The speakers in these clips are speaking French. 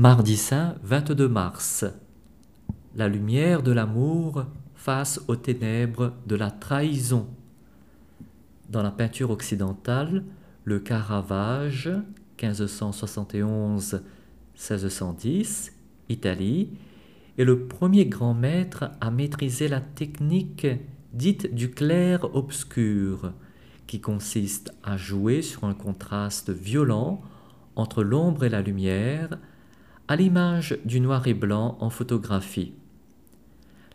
Mardi saint 22 mars. La lumière de l'amour face aux ténèbres de la trahison. Dans la peinture occidentale, le Caravage 1571-1610, Italie, est le premier grand maître à maîtriser la technique dite du clair-obscur, qui consiste à jouer sur un contraste violent entre l'ombre et la lumière, à l'image du noir et blanc en photographie.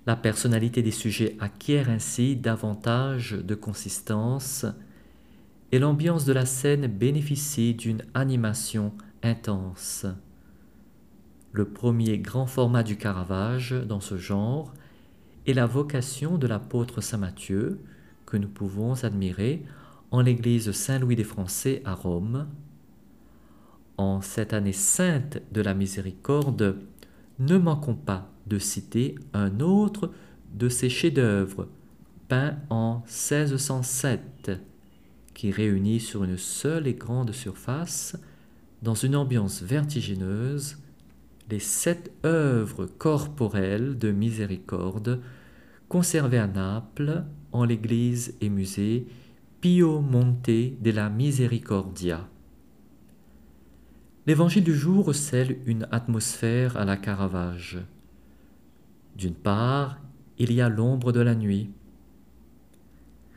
La personnalité des sujets acquiert ainsi davantage de consistance et l'ambiance de la scène bénéficie d'une animation intense. Le premier grand format du Caravage dans ce genre est la vocation de l'apôtre Saint Matthieu que nous pouvons admirer en l'église Saint-Louis des Français à Rome. En cette année sainte de la miséricorde, ne manquons pas de citer un autre de ses chefs-d'œuvre, peint en 1607, qui réunit sur une seule et grande surface, dans une ambiance vertigineuse, les sept œuvres corporelles de miséricorde conservées à Naples en l'église et musée Pio Monte della Misericordia. L'évangile du jour recèle une atmosphère à la Caravage. D'une part, il y a l'ombre de la nuit.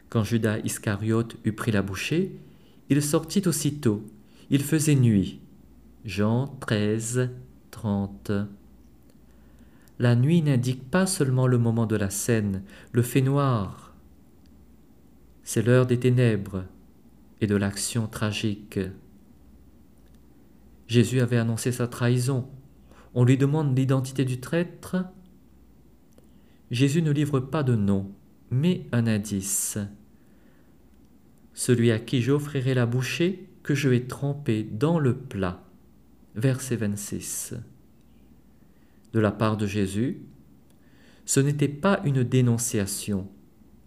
Quand Judas Iscariote eut pris la bouchée, il sortit aussitôt. Il faisait nuit. Jean 13, 30. La nuit n'indique pas seulement le moment de la scène, le fait noir. C'est l'heure des ténèbres et de l'action tragique. Jésus avait annoncé sa trahison. On lui demande l'identité du traître. Jésus ne livre pas de nom, mais un indice. Celui à qui j'offrirai la bouchée que je vais tremper dans le plat. Verset 26. De la part de Jésus, ce n'était pas une dénonciation,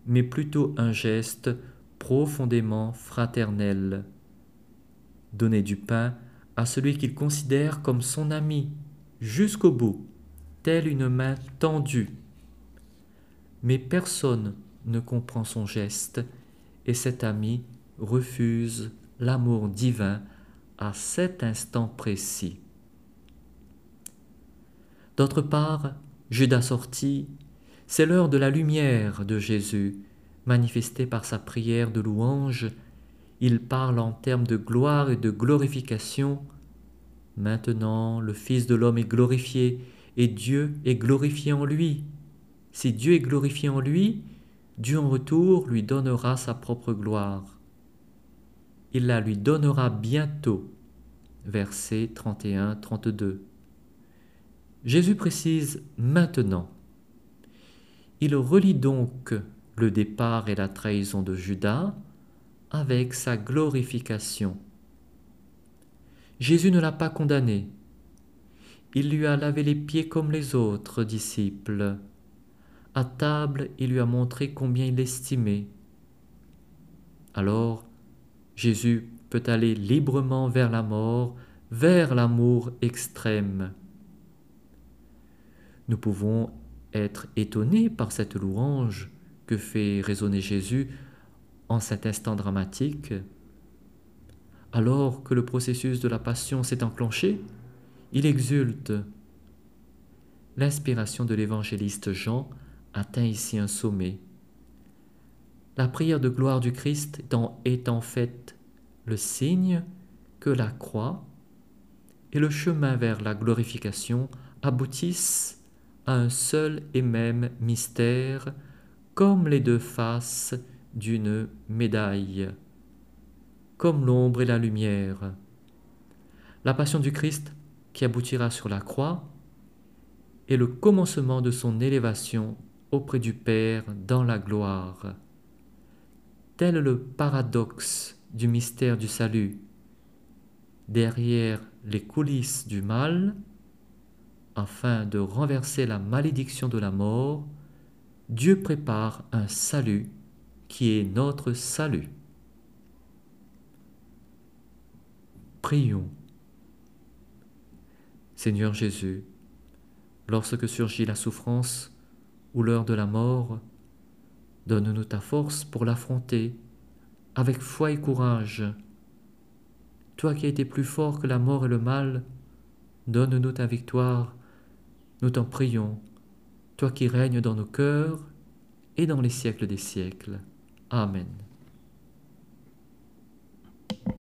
mais plutôt un geste profondément fraternel. Donner du pain à celui qu'il considère comme son ami jusqu'au bout, telle une main tendue. Mais personne ne comprend son geste et cet ami refuse l'amour divin à cet instant précis. D'autre part, Judas sorti, c'est l'heure de la lumière de Jésus, manifestée par sa prière de louange il parle en termes de gloire et de glorification. Maintenant, le Fils de l'homme est glorifié et Dieu est glorifié en lui. Si Dieu est glorifié en lui, Dieu en retour lui donnera sa propre gloire. Il la lui donnera bientôt. Versets 31-32. Jésus précise maintenant. Il relie donc le départ et la trahison de Judas avec sa glorification. Jésus ne l'a pas condamné. Il lui a lavé les pieds comme les autres disciples. À table, il lui a montré combien il l'estimait. Alors, Jésus peut aller librement vers la mort, vers l'amour extrême. Nous pouvons être étonnés par cette louange que fait résonner Jésus en cet instant dramatique, alors que le processus de la passion s'est enclenché, il exulte. L'inspiration de l'évangéliste Jean atteint ici un sommet. La prière de gloire du Christ est en fait le signe que la croix et le chemin vers la glorification aboutissent à un seul et même mystère, comme les deux faces d'une médaille, comme l'ombre et la lumière. La passion du Christ, qui aboutira sur la croix, est le commencement de son élévation auprès du Père dans la gloire. Tel le paradoxe du mystère du salut. Derrière les coulisses du mal, afin de renverser la malédiction de la mort, Dieu prépare un salut qui est notre salut. Prions. Seigneur Jésus, lorsque surgit la souffrance ou l'heure de la mort, donne-nous ta force pour l'affronter avec foi et courage. Toi qui as été plus fort que la mort et le mal, donne-nous ta victoire, nous t'en prions, toi qui règnes dans nos cœurs et dans les siècles des siècles. Amen.